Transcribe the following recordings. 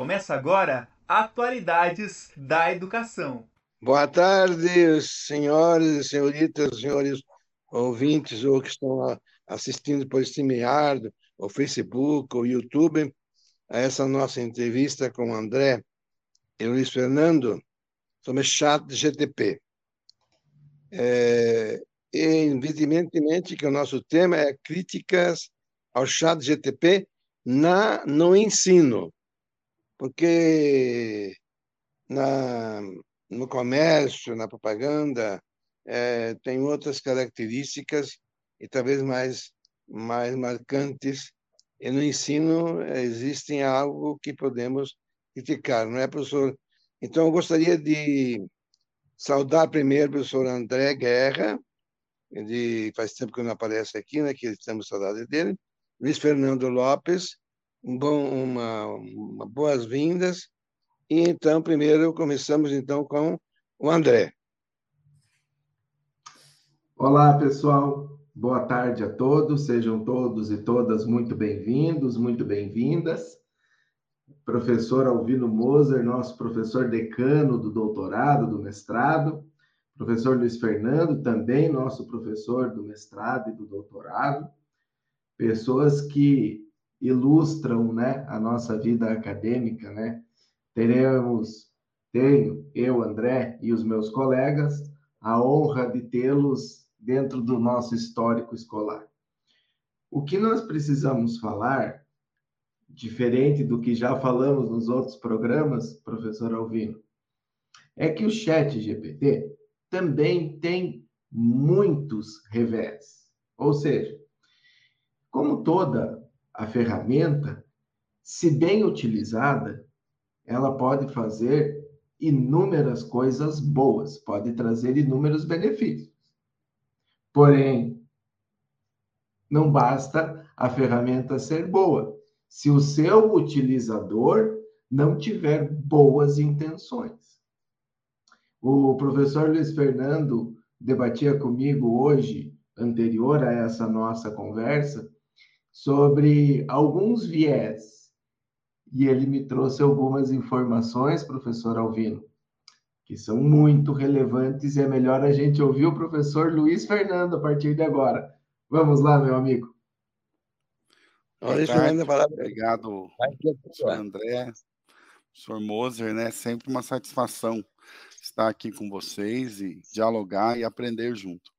Começa agora Atualidades da Educação. Boa tarde, senhores e senhoritas, senhores ouvintes ou que estão assistindo por StreamYard, ou Facebook, ou YouTube, a essa nossa entrevista com o André e Luiz Fernando sobre chat GTP. É, evidentemente que o nosso tema é críticas ao chat GTP na, no ensino porque na, no comércio, na propaganda, é, tem outras características e talvez mais, mais marcantes, e no ensino existem algo que podemos criticar, não é, professor? Então, eu gostaria de saudar primeiro o professor André Guerra, de, faz tempo que não aparece aqui, né, que estamos saudade dele, Luiz Fernando Lopes, um bom, uma, uma boas-vindas. E então, primeiro, começamos então com o André. Olá, pessoal. Boa tarde a todos. Sejam todos e todas muito bem-vindos, muito bem-vindas. Professor Alvino Moser, nosso professor decano do doutorado, do mestrado. Professor Luiz Fernando, também nosso professor do mestrado e do doutorado. Pessoas que ilustram né, a nossa vida acadêmica, né? Teremos, tenho, eu, André e os meus colegas, a honra de tê-los dentro do nosso histórico escolar. O que nós precisamos falar, diferente do que já falamos nos outros programas, professor Alvino, é que o chat GPT também tem muitos revés. Ou seja, como toda a ferramenta, se bem utilizada, ela pode fazer inúmeras coisas boas, pode trazer inúmeros benefícios. Porém, não basta a ferramenta ser boa, se o seu utilizador não tiver boas intenções. O professor Luiz Fernando debatia comigo hoje, anterior a essa nossa conversa, sobre alguns viés. E ele me trouxe algumas informações, professor Alvino, que são muito relevantes e é melhor a gente ouvir o professor Luiz Fernando a partir de agora. Vamos lá, meu amigo. Obrigado, professor André, professor Moser, né? Sempre uma satisfação estar aqui com vocês e dialogar e aprender junto.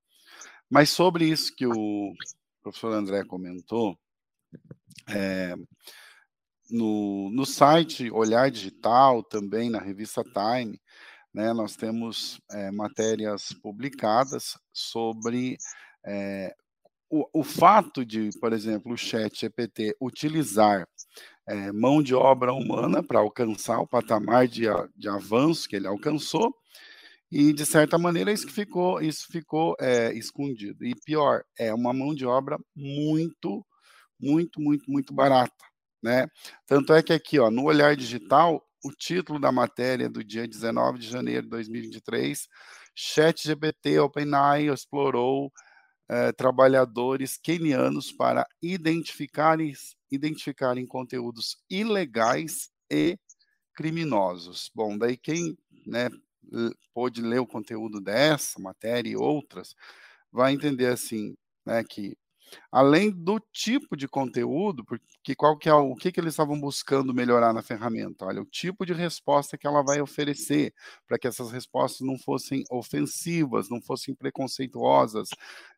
Mas sobre isso que o professor André comentou, é, no, no site Olhar Digital, também na revista Time, né, nós temos é, matérias publicadas sobre é, o, o, fato de, por exemplo, o chat GPT utilizar é, mão de obra humana para alcançar o patamar de, de avanço que ele alcançou, e de certa maneira isso ficou, isso ficou é, escondido. E pior, é uma mão de obra muito muito, muito, muito barata, né? Tanto é que aqui, ó, no Olhar Digital, o título da matéria do dia 19 de janeiro de 2023, ChatGPT OpenAI explorou eh, trabalhadores quenianos para identificarem, identificarem conteúdos ilegais e criminosos. Bom, daí quem né, pôde ler o conteúdo dessa matéria e outras, vai entender assim, né, que além do tipo de conteúdo, porque qual que é o, que, que eles estavam buscando melhorar na ferramenta? Olha, o tipo de resposta que ela vai oferecer, para que essas respostas não fossem ofensivas, não fossem preconceituosas,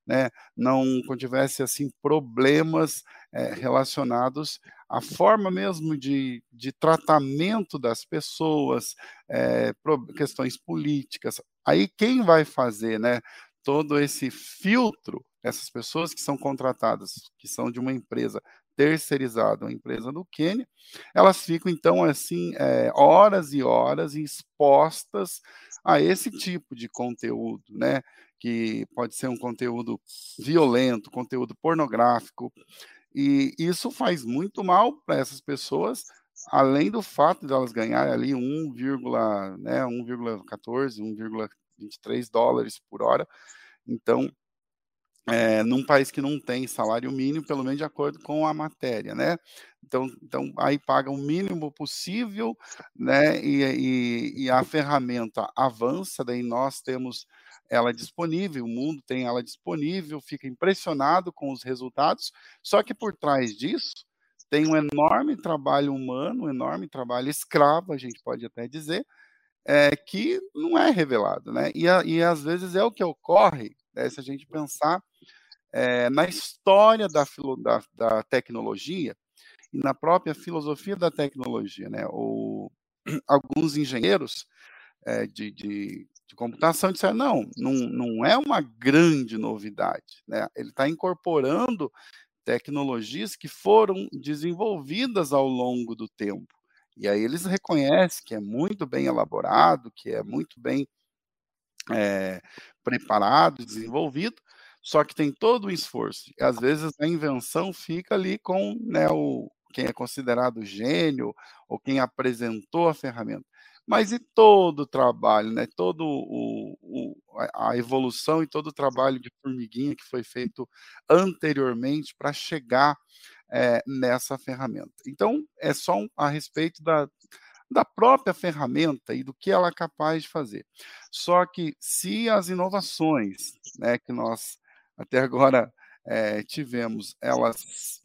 né, não contivesse assim problemas é, relacionados à forma mesmo de, de tratamento das pessoas, é, questões políticas. Aí quem vai fazer, né, todo esse filtro essas pessoas que são contratadas, que são de uma empresa terceirizada, uma empresa do Quênia, elas ficam então assim é, horas e horas expostas a esse tipo de conteúdo, né? Que pode ser um conteúdo violento, conteúdo pornográfico, e isso faz muito mal para essas pessoas, além do fato de elas ganharem ali 1, né, 1,14, 1,23 dólares por hora. Então, é, num país que não tem salário mínimo, pelo menos de acordo com a matéria, né? Então, então aí paga o mínimo possível, né? E, e, e, a ferramenta avança, daí nós temos ela disponível, o mundo tem ela disponível, fica impressionado com os resultados, só que por trás disso tem um enorme trabalho humano, um enorme trabalho escravo, a gente pode até dizer, é, que não é revelado, né? E, e às vezes é o que ocorre, né, se a gente pensar é, na história da, da, da, tecnologia e na própria filosofia da tecnologia, né? O, alguns engenheiros é, de, de, de, computação disseram não, não, não é uma grande novidade, né? Ele está incorporando tecnologias que foram desenvolvidas ao longo do tempo. E aí eles reconhecem que é muito bem elaborado, que é muito bem é, preparado, desenvolvido, só que tem todo o esforço. E às vezes a invenção fica ali com né, o, quem é considerado gênio ou quem apresentou a ferramenta. Mas e todo o trabalho, né? todo o, o, a evolução e todo o trabalho de formiguinha que foi feito anteriormente para chegar é, nessa ferramenta. Então, é só um, a respeito da, da própria ferramenta e do que ela é capaz de fazer. Só que se as inovações né, que nós até agora é, tivemos, elas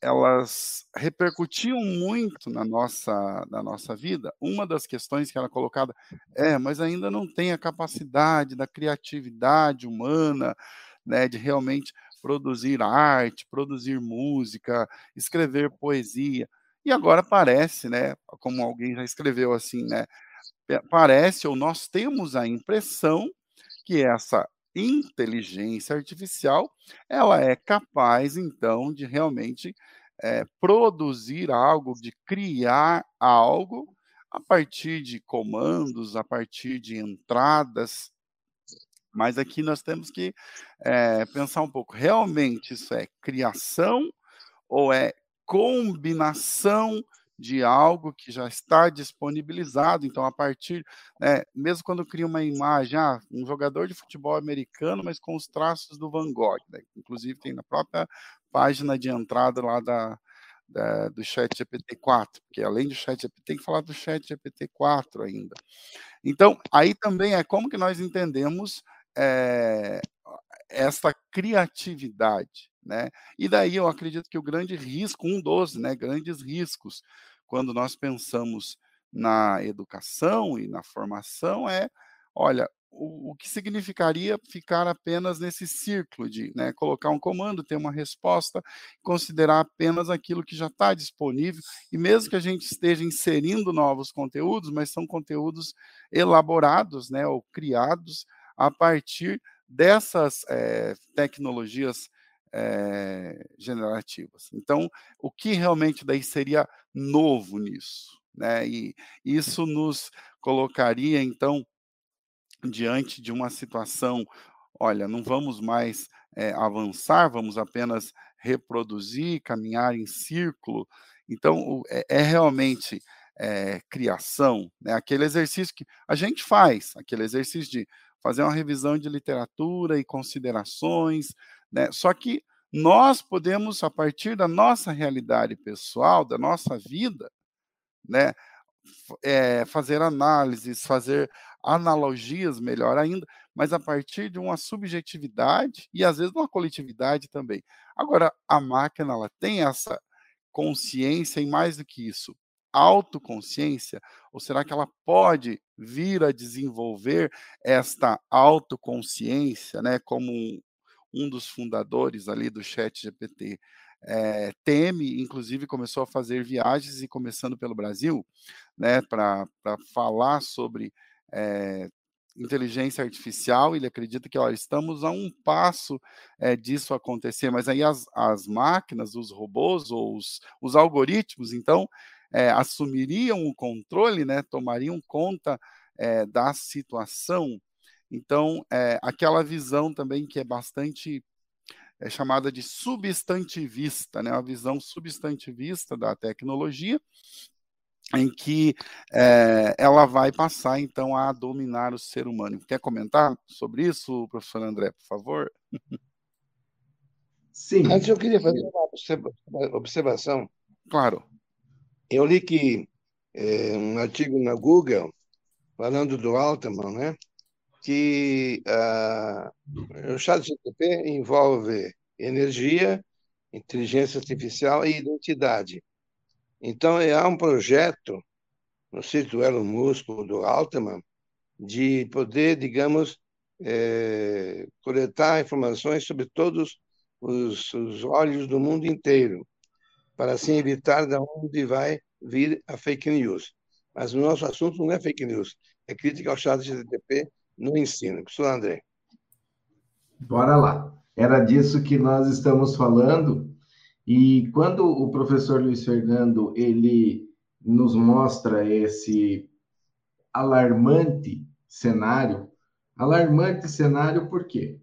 elas repercutiam muito na nossa, na nossa vida. Uma das questões que era colocada é, mas ainda não tem a capacidade da criatividade humana, né, de realmente produzir arte, produzir música, escrever poesia. E agora parece, né, como alguém já escreveu assim, né, parece ou nós temos a impressão que essa inteligência artificial ela é capaz então de realmente é, produzir algo, de criar algo a partir de comandos, a partir de entradas mas aqui nós temos que é, pensar um pouco: realmente isso é criação ou é combinação de algo que já está disponibilizado? Então, a partir, né, mesmo quando cria uma imagem, ah, um jogador de futebol americano, mas com os traços do Van Gogh, né? inclusive tem na própria página de entrada lá da, da, do chat GPT-4, porque além do chat GPT, tem que falar do chat GPT-4 ainda. Então, aí também é como que nós entendemos é, essa criatividade, né? E daí eu acredito que o grande risco, um dos né, grandes riscos, quando nós pensamos na educação e na formação é, olha, o, o que significaria ficar apenas nesse círculo de né, colocar um comando, ter uma resposta, considerar apenas aquilo que já está disponível, e mesmo que a gente esteja inserindo novos conteúdos, mas são conteúdos elaborados, né, ou criados a partir dessas é, tecnologias é, generativas. Então, o que realmente daí seria novo nisso? Né? E isso nos colocaria, então, diante de uma situação, olha, não vamos mais é, avançar, vamos apenas reproduzir, caminhar em círculo. Então, é, é realmente criação, né? aquele exercício que a gente faz, aquele exercício de fazer uma revisão de literatura e considerações, né? Só que nós podemos, a partir da nossa realidade pessoal, da nossa vida, né, é, fazer análises, fazer analogias, melhor ainda, mas a partir de uma subjetividade e às vezes uma coletividade também. Agora, a máquina ela tem essa consciência e mais do que isso, autoconsciência? Ou será que ela pode vir a desenvolver esta autoconsciência, né, como um, dos fundadores ali do Chat GPT é, teme, inclusive começou a fazer viagens e começando pelo Brasil, né, para falar sobre é, inteligência artificial. Ele acredita que ó, estamos a um passo é, disso acontecer, mas aí as, as máquinas, os robôs ou os, os algoritmos, então, é, assumiriam o controle, né, tomariam conta é, da situação. Então, é, aquela visão também que é bastante é chamada de substantivista, né, a visão substantivista da tecnologia, em que é, ela vai passar então a dominar o ser humano. Quer comentar sobre isso, professor André, por favor? Sim. Antes eu queria fazer uma observação. Claro. Eu li que é, um artigo na Google falando do Altman, né? Que uh, o chat GTP envolve energia, inteligência artificial e identidade. Então, há um projeto, se do Elon Musk do Altman, de poder, digamos, é, coletar informações sobre todos os, os olhos do mundo inteiro, para assim evitar de onde vai vir a fake news. Mas o nosso assunto não é fake news, é crítica ao chat GTP no ensino. Professor André. Bora lá. Era disso que nós estamos falando. E quando o professor Luiz Fernando ele nos mostra esse alarmante cenário, alarmante cenário por quê?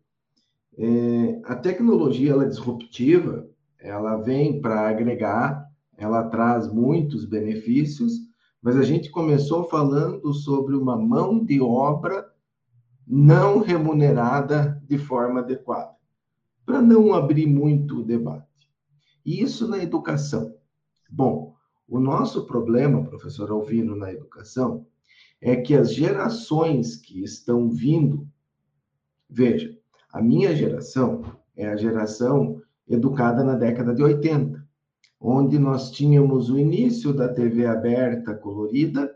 É, a tecnologia ela é disruptiva, ela vem para agregar, ela traz muitos benefícios, mas a gente começou falando sobre uma mão de obra não remunerada de forma adequada, para não abrir muito o debate. E isso na educação. Bom, o nosso problema, professor Alvino, na educação, é que as gerações que estão vindo, veja, a minha geração é a geração educada na década de 80, onde nós tínhamos o início da TV aberta colorida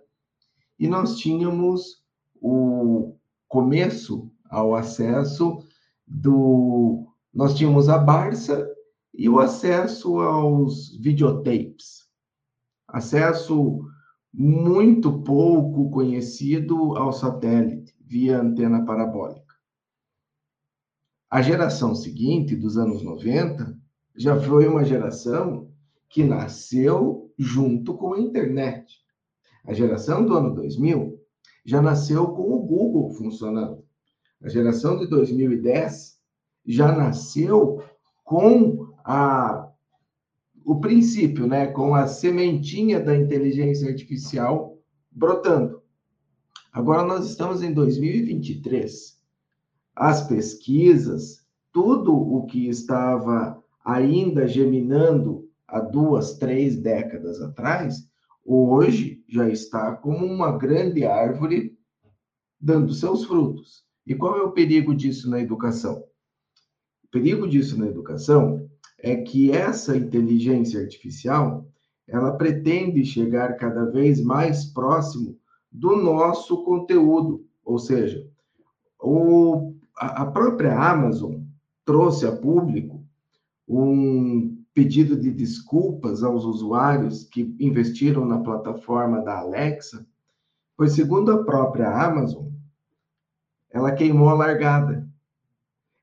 e nós tínhamos o começo ao acesso do. Nós tínhamos a Barça e o acesso aos videotapes. Acesso muito pouco conhecido ao satélite, via antena parabólica. A geração seguinte, dos anos 90, já foi uma geração que nasceu junto com a internet. A geração do ano 2000 já nasceu com o Google funcionando. A geração de 2010 já nasceu com a, o princípio, né, com a sementinha da inteligência artificial brotando. Agora nós estamos em 2023 as pesquisas, tudo o que estava ainda geminando há duas, três décadas atrás, hoje já está como uma grande árvore dando seus frutos. E qual é o perigo disso na educação? O perigo disso na educação é que essa inteligência artificial ela pretende chegar cada vez mais próximo do nosso conteúdo, ou seja, o a própria Amazon trouxe a público um pedido de desculpas aos usuários que investiram na plataforma da Alexa, pois, segundo a própria Amazon, ela queimou a largada.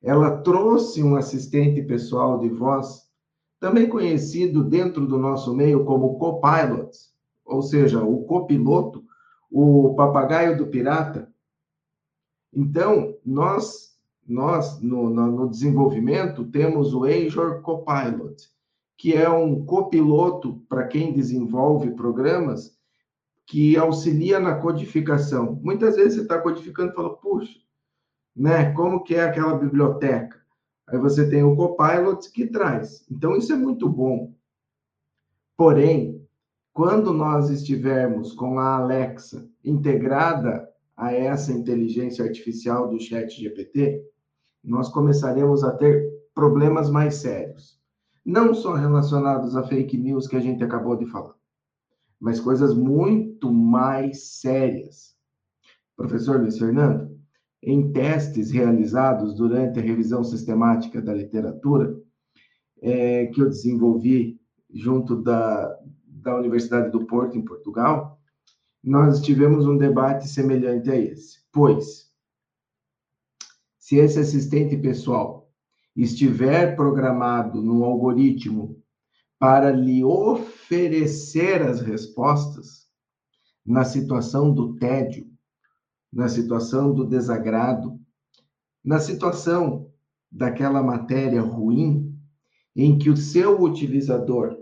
Ela trouxe um assistente pessoal de voz, também conhecido dentro do nosso meio como copilot, ou seja, o copiloto, o papagaio do pirata, então, nós, nós no, no desenvolvimento, temos o Azure Copilot, que é um copiloto para quem desenvolve programas que auxilia na codificação. Muitas vezes você está codificando e fala, puxa, né, como que é aquela biblioteca? Aí você tem o Copilot que traz. Então, isso é muito bom. Porém, quando nós estivermos com a Alexa integrada a essa inteligência artificial do chat GPT, nós começaremos a ter problemas mais sérios. Não só relacionados a fake news que a gente acabou de falar, mas coisas muito mais sérias. Professor Luiz Fernando, em testes realizados durante a revisão sistemática da literatura, é, que eu desenvolvi junto da, da Universidade do Porto, em Portugal, nós tivemos um debate semelhante a esse. Pois, se esse assistente pessoal estiver programado no algoritmo para lhe oferecer as respostas na situação do tédio, na situação do desagrado, na situação daquela matéria ruim, em que o seu utilizador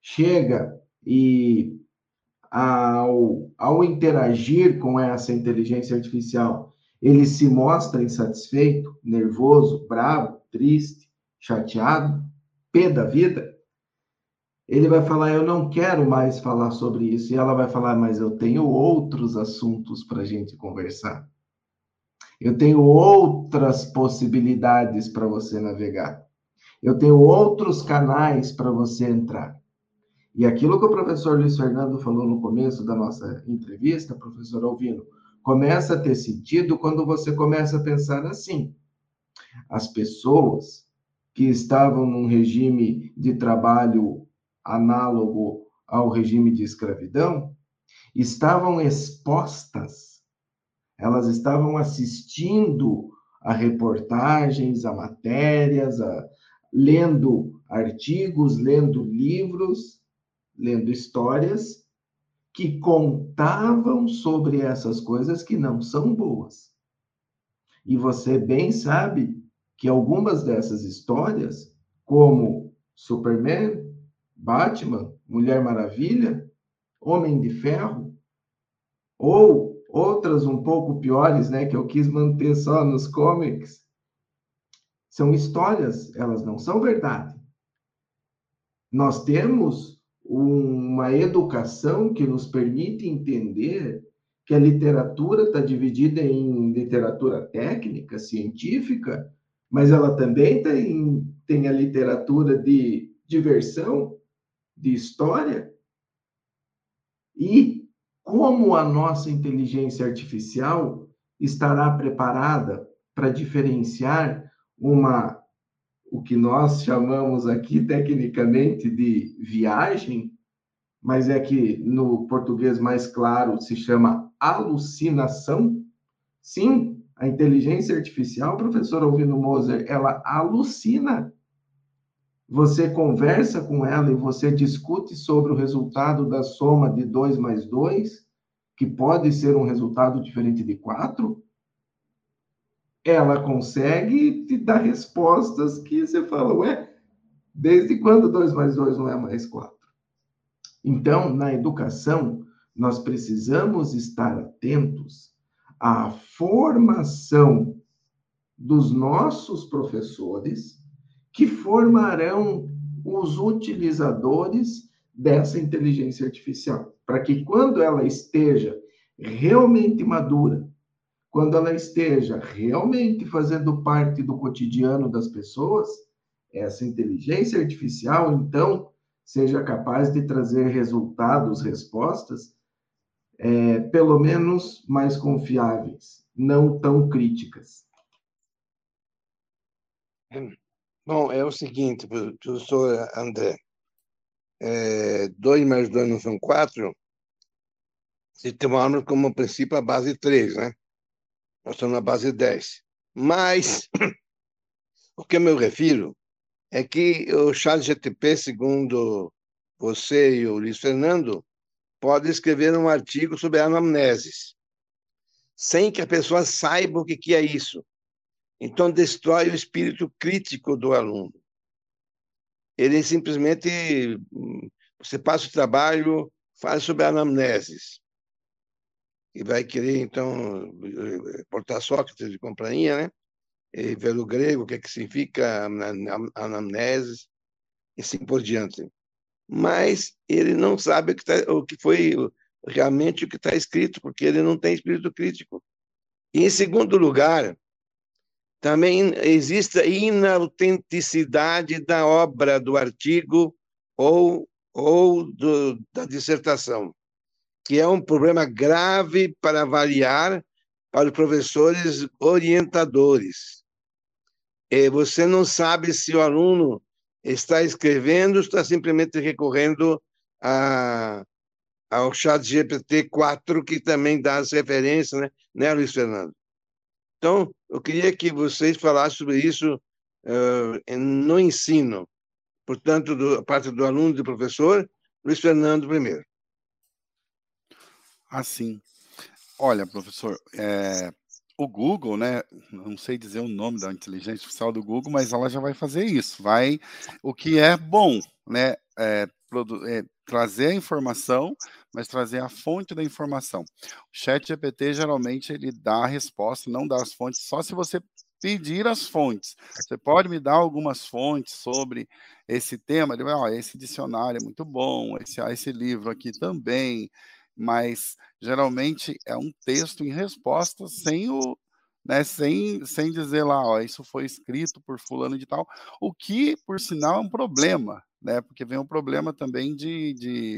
chega e ao, ao interagir com essa inteligência artificial, ele se mostra insatisfeito, nervoso, bravo, triste, chateado, pé da vida, ele vai falar: Eu não quero mais falar sobre isso. E ela vai falar: Mas eu tenho outros assuntos para a gente conversar. Eu tenho outras possibilidades para você navegar. Eu tenho outros canais para você entrar. E aquilo que o professor Luiz Fernando falou no começo da nossa entrevista, professor Alvino, começa a ter sentido quando você começa a pensar assim. As pessoas que estavam num regime de trabalho análogo ao regime de escravidão estavam expostas, elas estavam assistindo a reportagens, a matérias, a, lendo artigos, lendo livros lendo histórias que contavam sobre essas coisas que não são boas. E você bem sabe que algumas dessas histórias, como Superman, Batman, Mulher Maravilha, Homem de Ferro, ou outras um pouco piores, né, que eu quis manter só nos comics, são histórias, elas não são verdade. Nós temos uma educação que nos permite entender que a literatura está dividida em literatura técnica, científica, mas ela também tem, tem a literatura de diversão, de história. E como a nossa inteligência artificial estará preparada para diferenciar uma o que nós chamamos aqui tecnicamente de viagem, mas é que no português mais claro se chama alucinação. Sim, a inteligência artificial, professor Alvino Moser, ela alucina. Você conversa com ela e você discute sobre o resultado da soma de 2 mais 2, que pode ser um resultado diferente de 4, ela consegue te dar respostas que você fala, ué, desde quando 2 mais 2 não é mais 4? Então, na educação, nós precisamos estar atentos à formação dos nossos professores que formarão os utilizadores dessa inteligência artificial, para que quando ela esteja realmente madura, quando ela esteja realmente fazendo parte do cotidiano das pessoas, essa inteligência artificial, então, seja capaz de trazer resultados, respostas, é, pelo menos mais confiáveis, não tão críticas. Bom, é o seguinte, professor André. É, dois mais dois não são quatro? Se tomarmos como princípio a base três, né? Nós estamos na base 10. Mas o que eu me refiro é que o chat GTP, segundo você e o Luiz Fernando, pode escrever um artigo sobre anamneses, sem que a pessoa saiba o que é isso. Então, destrói o espírito crítico do aluno. Ele simplesmente, você passa o trabalho, faz sobre anamneses e vai querer, então, portar Sócrates de companhia, né? E ver o grego, o que, é que significa anamnese, e assim por diante. Mas ele não sabe o que, tá, o que foi realmente o que está escrito, porque ele não tem espírito crítico. E, em segundo lugar, também existe a inautenticidade da obra, do artigo ou, ou do, da dissertação que é um problema grave para avaliar para os professores orientadores. Você não sabe se o aluno está escrevendo ou está simplesmente recorrendo a, ao chat GPT-4, que também dá as referências, né, né, Luiz Fernando? Então, eu queria que vocês falassem sobre isso uh, no ensino. Portanto, do, a parte do aluno e do professor, Luiz Fernando primeiro. Assim. Olha, professor, é, o Google, né? Não sei dizer o nome da inteligência artificial do Google, mas ela já vai fazer isso. Vai, o que é bom, né? É, é, trazer a informação, mas trazer a fonte da informação. O Chat GPT geralmente ele dá a resposta, não dá as fontes, só se você pedir as fontes. Você pode me dar algumas fontes sobre esse tema? Ele vai, oh, esse dicionário é muito bom, esse, esse livro aqui também, mas geralmente é um texto em resposta sem o, né, sem, sem dizer lá, ó, isso foi escrito por fulano de tal, o que, por sinal, é um problema, né, porque vem um problema também de, de,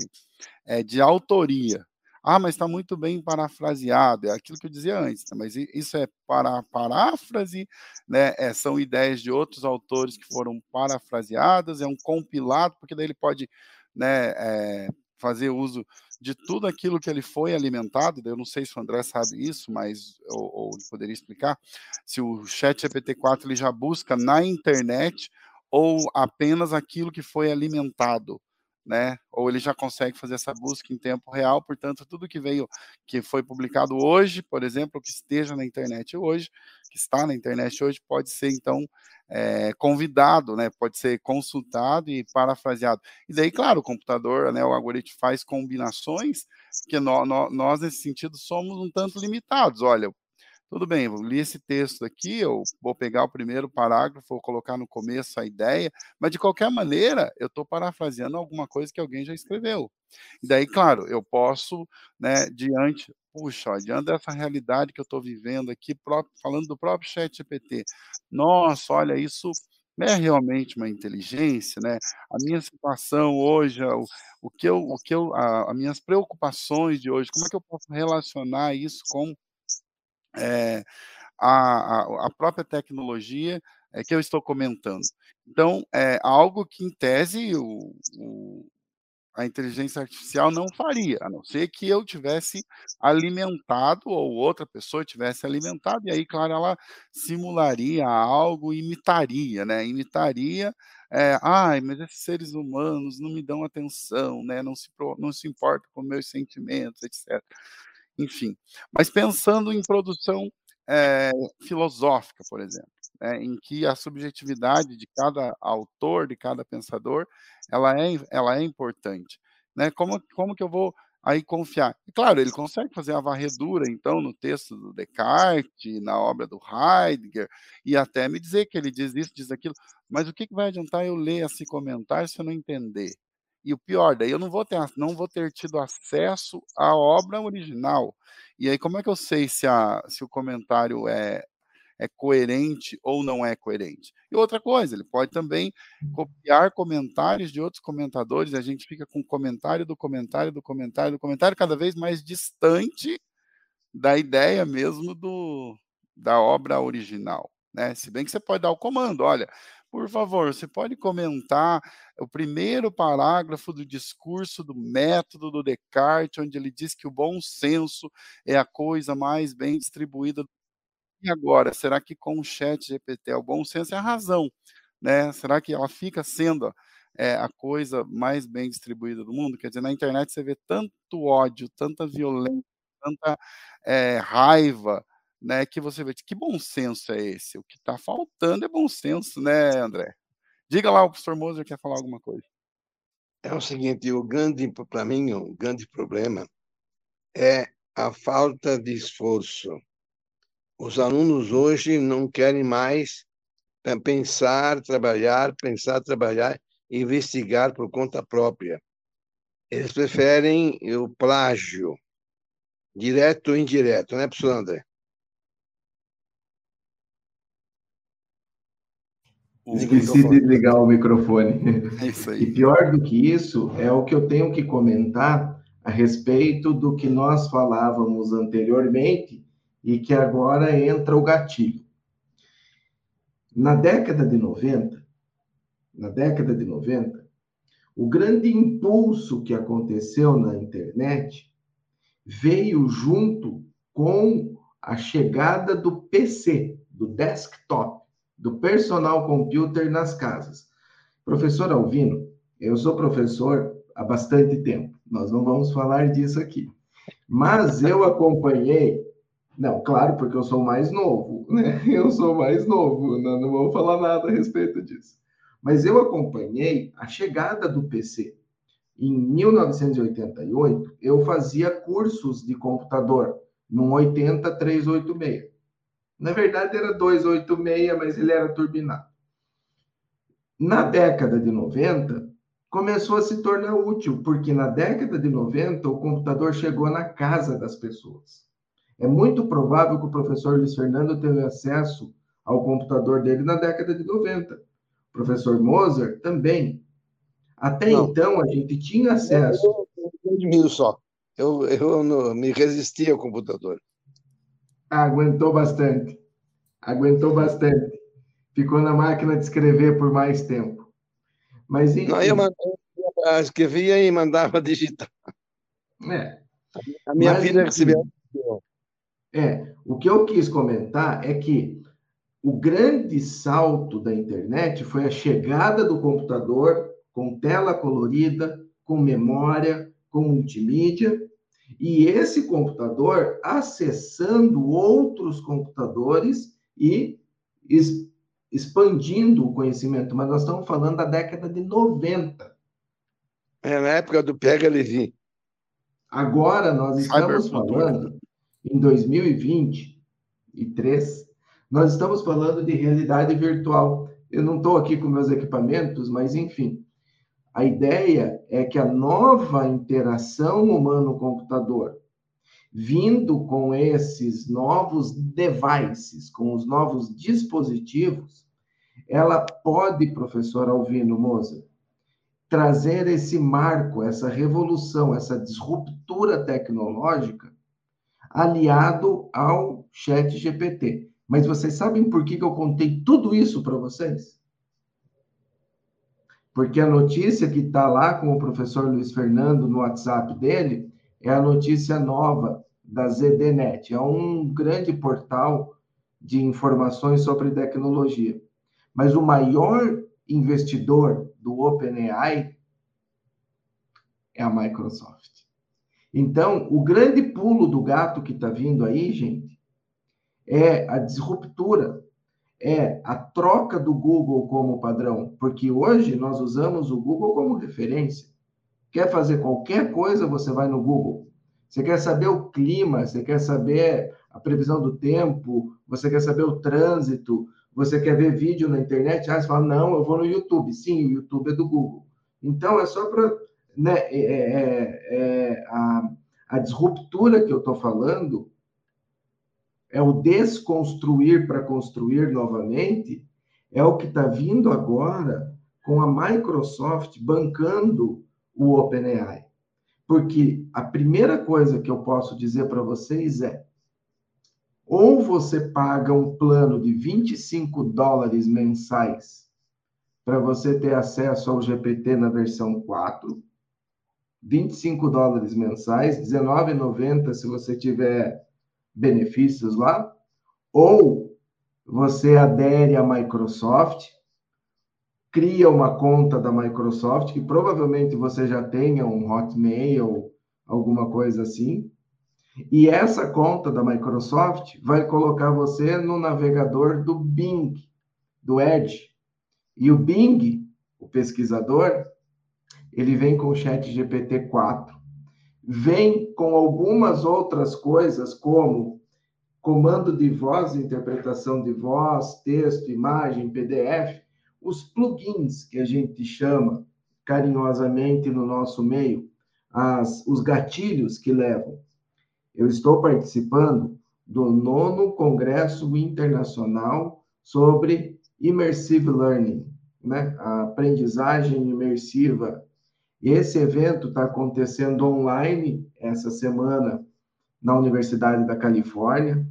é, de autoria. Ah, mas está muito bem parafraseado, é aquilo que eu dizia antes, né? mas isso é para paráfrase, né? É, são ideias de outros autores que foram parafraseadas, é um compilado, porque daí ele pode né, é, fazer uso de tudo aquilo que ele foi alimentado, eu não sei se o André sabe isso, mas ou, ou poderia explicar, se o chat GPT-4 ele já busca na internet ou apenas aquilo que foi alimentado né? Ou ele já consegue fazer essa busca em tempo real, portanto, tudo que veio, que foi publicado hoje, por exemplo, que esteja na internet hoje, que está na internet hoje, pode ser então é, convidado, né? Pode ser consultado e parafraseado. E daí, claro, o computador, né? O algoritmo faz combinações, porque nós, nós nesse sentido somos um tanto limitados. Olha, tudo bem, eu li esse texto aqui, eu vou pegar o primeiro parágrafo, vou colocar no começo a ideia, mas de qualquer maneira, eu estou parafraseando alguma coisa que alguém já escreveu. E daí, claro, eu posso, né, diante, puxa, ó, diante dessa realidade que eu estou vivendo aqui, falando do próprio chat GPT, nossa, olha, isso é realmente uma inteligência, né? A minha situação hoje, o, o que eu, o que eu, a, as minhas preocupações de hoje, como é que eu posso relacionar isso com é, a, a, a, própria tecnologia é, que eu estou comentando. Então, é algo que, em tese, o, o, a inteligência artificial não faria, a não ser que eu tivesse alimentado ou outra pessoa tivesse alimentado, e aí, claro, ela simularia algo, imitaria, né? Imitaria, é, ai, mas esses seres humanos não me dão atenção, né? Não se, não se importam com meus sentimentos, etc enfim. Mas pensando em produção é, filosófica, por exemplo, né, em que a subjetividade de cada autor, de cada pensador, ela é, ela é importante. Né? Como, como que eu vou aí confiar? E, claro, ele consegue fazer a varredura, então, no texto do Descartes, na obra do Heidegger, e até me dizer que ele diz isso, diz aquilo, mas o que, que vai adiantar eu ler esse comentário se eu não entender? E o pior, daí eu não vou ter, não vou ter tido acesso à obra original. E aí, como é que eu sei se, a, se o comentário é, é coerente ou não é coerente? E outra coisa, ele pode também copiar comentários de outros comentadores, a gente fica com comentário do comentário do comentário do comentário cada vez mais distante da ideia mesmo do, da obra original. Né? Se bem que você pode dar o comando, olha, por favor, você pode comentar o primeiro parágrafo do discurso do método do Descartes, onde ele diz que o bom senso é a coisa mais bem distribuída. E agora, será que com o chat GPT o bom senso é a razão? Né? Será que ela fica sendo é, a coisa mais bem distribuída do mundo? Quer dizer, na internet você vê tanto ódio, tanta violência, tanta é, raiva, né, que você vê que bom senso é esse? O que está faltando é bom senso, né, André? Diga lá, o professor Moser quer falar alguma coisa. É o seguinte, o grande, para mim, o grande problema é a falta de esforço. Os alunos hoje não querem mais pensar, trabalhar, pensar, trabalhar, investigar por conta própria. Eles preferem o plágio, direto ou indireto, né, professor André? Esqueci de desligar o microfone. É isso aí. E pior do que isso, é o que eu tenho que comentar a respeito do que nós falávamos anteriormente e que agora entra o gatilho. Na década de 90, na década de 90, o grande impulso que aconteceu na internet veio junto com a chegada do PC, do desktop do personal computer nas casas. Professor Alvino, eu sou professor há bastante tempo, nós não vamos falar disso aqui. Mas eu acompanhei, não, claro, porque eu sou mais novo, né? Eu sou mais novo, não, não vou falar nada a respeito disso. Mas eu acompanhei a chegada do PC. Em 1988, eu fazia cursos de computador no 80386. Na verdade, era 286, mas ele era turbinado. Na década de 90, começou a se tornar útil, porque na década de 90 o computador chegou na casa das pessoas. É muito provável que o professor Luiz Fernando tenha acesso ao computador dele na década de 90. O professor Moser também. Até Não. então, a gente tinha acesso. Eu, eu admiro só. Eu, eu não, me resisti ao computador. Aguentou bastante. Aguentou bastante. Ficou na máquina de escrever por mais tempo. Mas, enfim... Não, eu, eu escrevia e mandava digitar. É. A minha Mas, filha recebeu. É, o que eu quis comentar é que o grande salto da internet foi a chegada do computador com tela colorida, com memória, com multimídia, e esse computador acessando outros computadores e expandindo o conhecimento. Mas nós estamos falando da década de 90. É na época do Pega Levi. Agora nós estamos falando em 2023 nós estamos falando de realidade virtual. Eu não estou aqui com meus equipamentos, mas enfim. A ideia é que a nova interação humano-computador, vindo com esses novos devices, com os novos dispositivos, ela pode, professor Alvino Moza, trazer esse marco, essa revolução, essa disruptura tecnológica aliado ao chat GPT. Mas vocês sabem por que, que eu contei tudo isso para vocês? Porque a notícia que está lá com o professor Luiz Fernando no WhatsApp dele é a notícia nova da ZDNet. É um grande portal de informações sobre tecnologia. Mas o maior investidor do OpenAI é a Microsoft. Então, o grande pulo do gato que está vindo aí, gente, é a disruptura, é a troca do Google como padrão, porque hoje nós usamos o Google como referência. Quer fazer qualquer coisa, você vai no Google. Você quer saber o clima, você quer saber a previsão do tempo, você quer saber o trânsito, você quer ver vídeo na internet, ah, você fala, não, eu vou no YouTube. Sim, o YouTube é do Google. Então, é só para... Né, é, é, é, a, a disruptura que eu estou falando é o desconstruir para construir novamente, é o que está vindo agora com a Microsoft bancando o OpenAI. Porque a primeira coisa que eu posso dizer para vocês é: ou você paga um plano de 25 dólares mensais para você ter acesso ao GPT na versão 4, 25 dólares mensais, R$19,90 se você tiver benefícios lá, ou você adere à Microsoft, cria uma conta da Microsoft, que provavelmente você já tenha um Hotmail, alguma coisa assim, e essa conta da Microsoft vai colocar você no navegador do Bing, do Edge. E o Bing, o pesquisador, ele vem com o Chat GPT 4 vem com algumas outras coisas, como comando de voz, interpretação de voz, texto, imagem, PDF, os plugins que a gente chama carinhosamente no nosso meio, as, os gatilhos que levam. Eu estou participando do nono Congresso Internacional sobre Immersive Learning, né? a aprendizagem imersiva esse evento está acontecendo online essa semana na Universidade da Califórnia,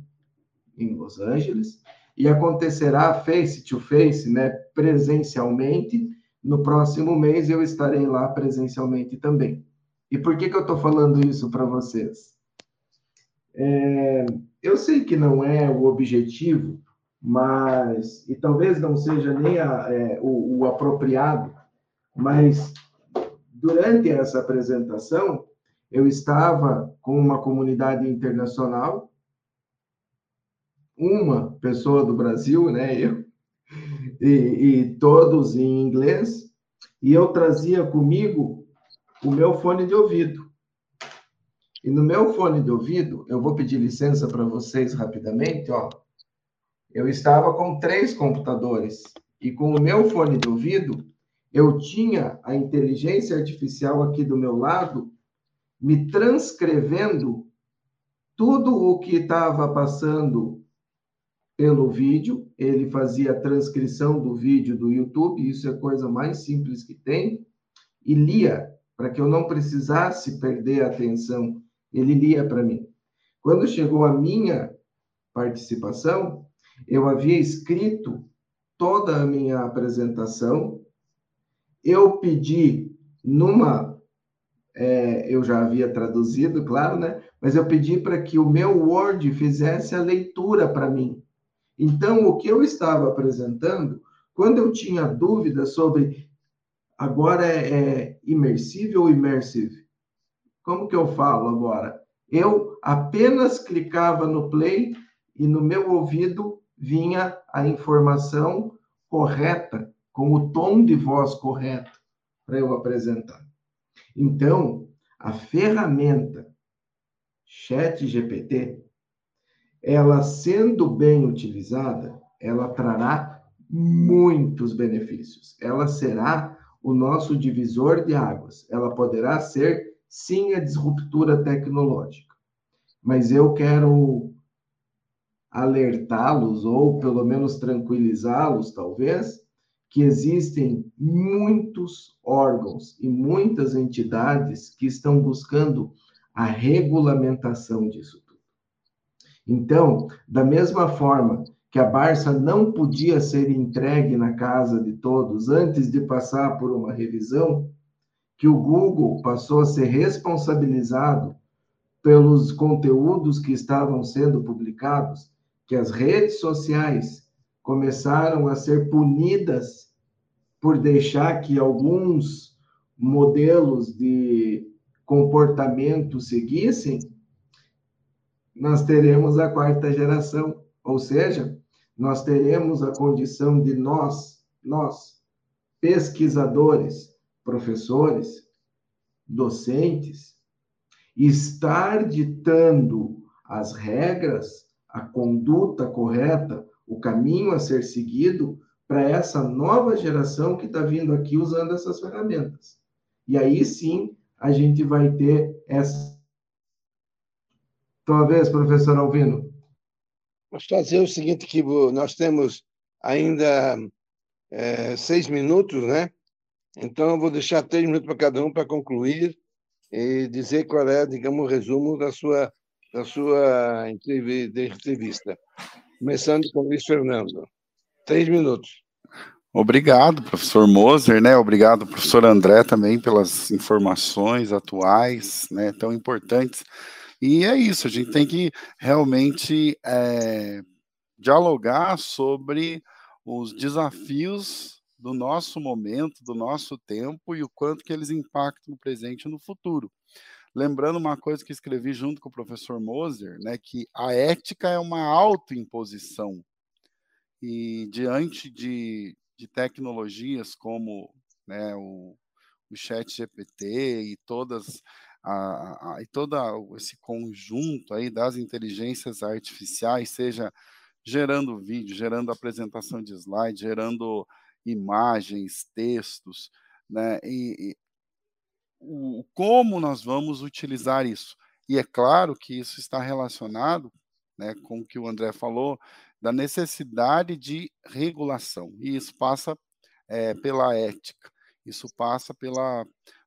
em Los Angeles, e acontecerá face to face, né, presencialmente. No próximo mês eu estarei lá presencialmente também. E por que, que eu estou falando isso para vocês? É, eu sei que não é o objetivo, mas, e talvez não seja nem a, é, o, o apropriado, mas Durante essa apresentação, eu estava com uma comunidade internacional, uma pessoa do Brasil, né, eu, e, e todos em inglês, e eu trazia comigo o meu fone de ouvido. E no meu fone de ouvido, eu vou pedir licença para vocês rapidamente, ó. eu estava com três computadores e com o meu fone de ouvido, eu tinha a inteligência artificial aqui do meu lado me transcrevendo tudo o que estava passando pelo vídeo, ele fazia a transcrição do vídeo do YouTube, isso é a coisa mais simples que tem, e lia, para que eu não precisasse perder a atenção, ele lia para mim. Quando chegou a minha participação, eu havia escrito toda a minha apresentação, eu pedi numa. É, eu já havia traduzido, claro, né? Mas eu pedi para que o meu Word fizesse a leitura para mim. Então, o que eu estava apresentando, quando eu tinha dúvida sobre agora é, é imersível ou immersive? Como que eu falo agora? Eu apenas clicava no play e no meu ouvido vinha a informação correta, com o tom de voz correto para eu apresentar. Então, a ferramenta Chat GPT, ela sendo bem utilizada, ela trará muitos benefícios. Ela será o nosso divisor de águas. Ela poderá ser, sim, a disruptura tecnológica. Mas eu quero alertá-los, ou pelo menos tranquilizá-los, talvez, que existem muitos órgãos e muitas entidades que estão buscando a regulamentação disso tudo. Então, da mesma forma que a Barça não podia ser entregue na casa de todos antes de passar por uma revisão, que o Google passou a ser responsabilizado pelos conteúdos que estavam sendo publicados, que as redes sociais começaram a ser punidas por deixar que alguns modelos de comportamento seguissem, nós teremos a quarta geração, ou seja, nós teremos a condição de nós, nós, pesquisadores, professores, docentes, estar ditando as regras, a conduta correta o caminho a ser seguido para essa nova geração que está vindo aqui usando essas ferramentas. E aí sim a gente vai ter essa. Talvez, professor Alvino. Vamos fazer o seguinte, que nós temos ainda é, seis minutos, né? Então, eu vou deixar três minutos para cada um para concluir e dizer qual é, digamos, o resumo da sua, da sua entrevista. Começando com o Luiz Fernando. Três minutos. Obrigado, professor Moser, né? Obrigado, professor André, também pelas informações atuais, né? Tão importantes. E é isso, a gente tem que realmente é, dialogar sobre os desafios do nosso momento, do nosso tempo e o quanto que eles impactam no presente e no futuro. Lembrando uma coisa que escrevi junto com o professor Moser, né, que a ética é uma autoimposição. E diante de, de tecnologias como né, o, o chat GPT e todas a, a, e todo esse conjunto aí das inteligências artificiais, seja gerando vídeo, gerando apresentação de slide, gerando imagens, textos, né? E, o, como nós vamos utilizar isso. E é claro que isso está relacionado né, com o que o André falou, da necessidade de regulação. E isso passa é, pela ética, isso passa pela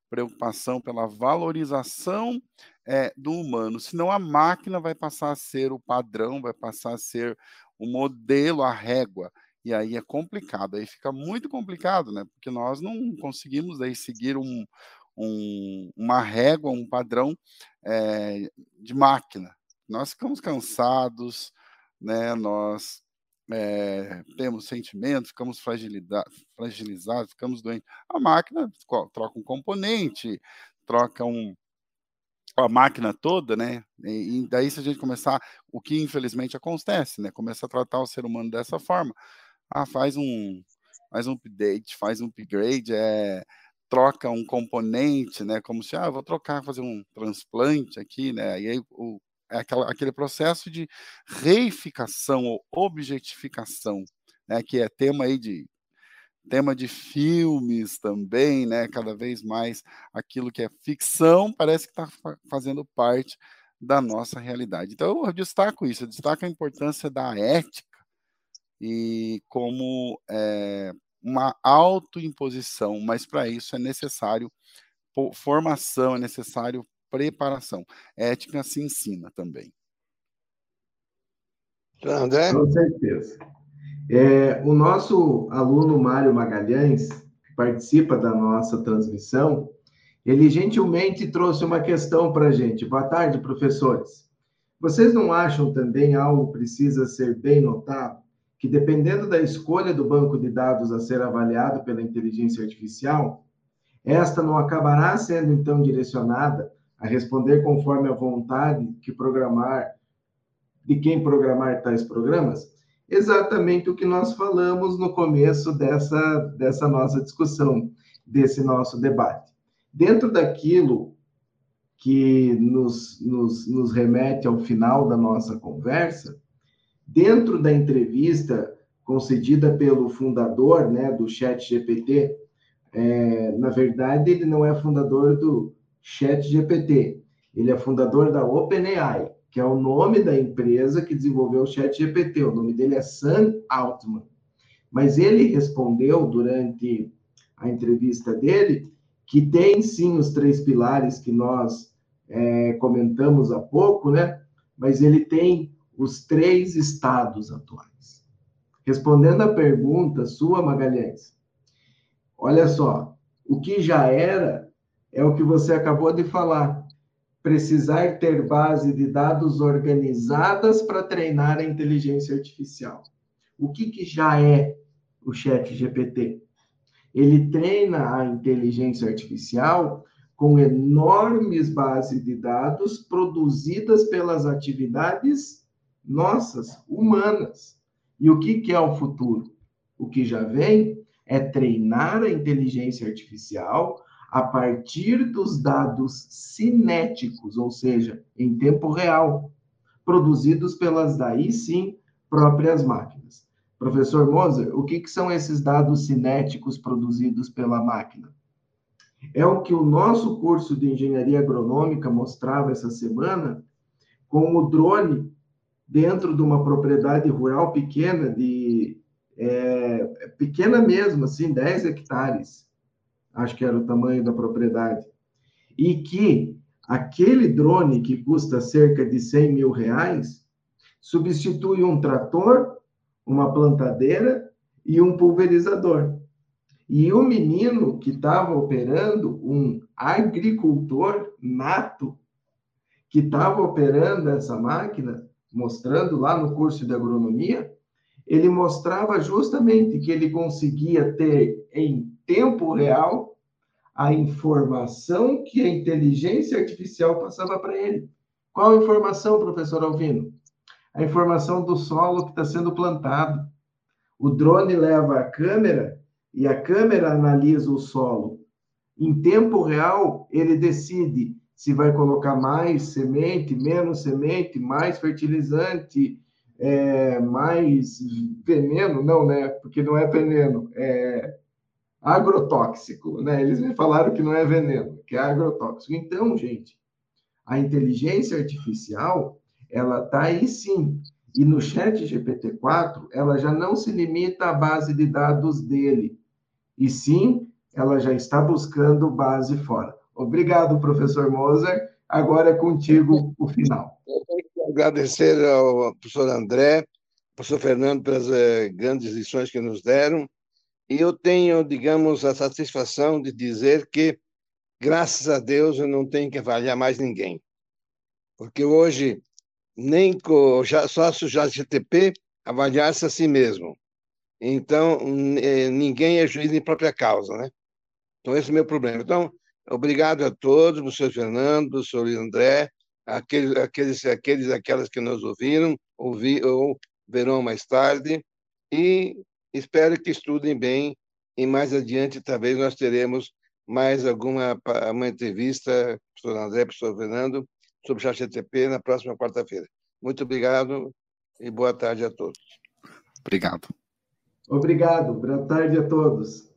preocupação, pela valorização é, do humano. Senão a máquina vai passar a ser o padrão, vai passar a ser o modelo, a régua. E aí é complicado, aí fica muito complicado, né? Porque nós não conseguimos aí seguir um, um, uma régua, um padrão é, de máquina. Nós ficamos cansados, né? nós é, temos sentimentos, ficamos fragilizados, ficamos doentes. A máquina troca um componente, troca um, a máquina toda, né? E, daí, se a gente começar, o que infelizmente acontece, né? Começa a tratar o ser humano dessa forma. Ah, faz um, faz um update, faz um upgrade, é, troca um componente, né? Como se, ah, vou trocar, fazer um transplante aqui, né? E aí o, é aquela, aquele processo de reificação ou objetificação, né, que é tema aí de tema de filmes também, né? Cada vez mais aquilo que é ficção parece que está fazendo parte da nossa realidade. Então eu destaco isso, eu destaco a importância da ética e como é, uma autoimposição, mas para isso é necessário formação, é necessário preparação. Ética se ensina também. André? Com certeza. É, o nosso aluno Mário Magalhães, que participa da nossa transmissão, ele gentilmente trouxe uma questão para a gente. Boa tarde, professores. Vocês não acham também algo precisa ser bem notado? Que dependendo da escolha do banco de dados a ser avaliado pela inteligência artificial, esta não acabará sendo então direcionada a responder conforme a vontade que programar de quem programar tais programas? Exatamente o que nós falamos no começo dessa, dessa nossa discussão, desse nosso debate. Dentro daquilo que nos, nos, nos remete ao final da nossa conversa, dentro da entrevista concedida pelo fundador né, do Chat GPT, é, na verdade, ele não é fundador do Chat GPT, ele é fundador da OpenAI, que é o nome da empresa que desenvolveu o Chat GPT. O nome dele é Sam Altman. Mas ele respondeu durante a entrevista dele que tem sim os três pilares que nós é, comentamos há pouco, né? Mas ele tem os três estados atuais. Respondendo à pergunta sua, Magalhães, olha só, o que já era é o que você acabou de falar. Precisar ter base de dados organizadas para treinar a inteligência artificial. O que, que já é o Chat GPT? Ele treina a inteligência artificial com enormes bases de dados produzidas pelas atividades nossas, humanas. E o que, que é o futuro? O que já vem é treinar a inteligência artificial a partir dos dados cinéticos, ou seja, em tempo real, produzidos pelas daí sim próprias máquinas. Professor Moser, o que, que são esses dados cinéticos produzidos pela máquina? É o que o nosso curso de engenharia agronômica mostrava essa semana com o drone dentro de uma propriedade rural pequena, de é, pequena mesmo, assim, 10 hectares acho que era o tamanho da propriedade, e que aquele drone que custa cerca de 100 mil reais substitui um trator, uma plantadeira e um pulverizador. E o menino que estava operando, um agricultor nato, que estava operando essa máquina, mostrando lá no curso de agronomia, ele mostrava justamente que ele conseguia ter em tempo real a informação que a inteligência artificial passava para ele. Qual informação, professor Alvino? A informação do solo que está sendo plantado. O drone leva a câmera e a câmera analisa o solo. Em tempo real, ele decide se vai colocar mais semente, menos semente, mais fertilizante, é, mais veneno, não, né? Porque não é veneno, é agrotóxico, né? Eles me falaram que não é veneno, que é agrotóxico. Então, gente, a inteligência artificial, ela tá aí sim. E no chat GPT-4, ela já não se limita à base de dados dele, e sim, ela já está buscando base fora. Obrigado, professor Moser. Agora é contigo o final. Eu tenho que agradecer ao professor André, ao professor Fernando pelas eh, grandes lições que nos deram e eu tenho, digamos, a satisfação de dizer que, graças a Deus, eu não tenho que avaliar mais ninguém. Porque hoje, nem com já GTP avaliar-se a si mesmo. Então, eh, ninguém é juiz em própria causa, né? Então, esse é o meu problema. Então, obrigado a todos, professor Fernando, professor André, aqueles, aqueles, aqueles, aquelas que nos ouviram, ouvi, ou verão mais tarde, e Espero que estudem bem e mais adiante talvez nós teremos mais alguma uma entrevista, professor André, professor Fernando, sobre o ChatGTP na próxima quarta-feira. Muito obrigado e boa tarde a todos. Obrigado. Obrigado. Boa tarde a todos.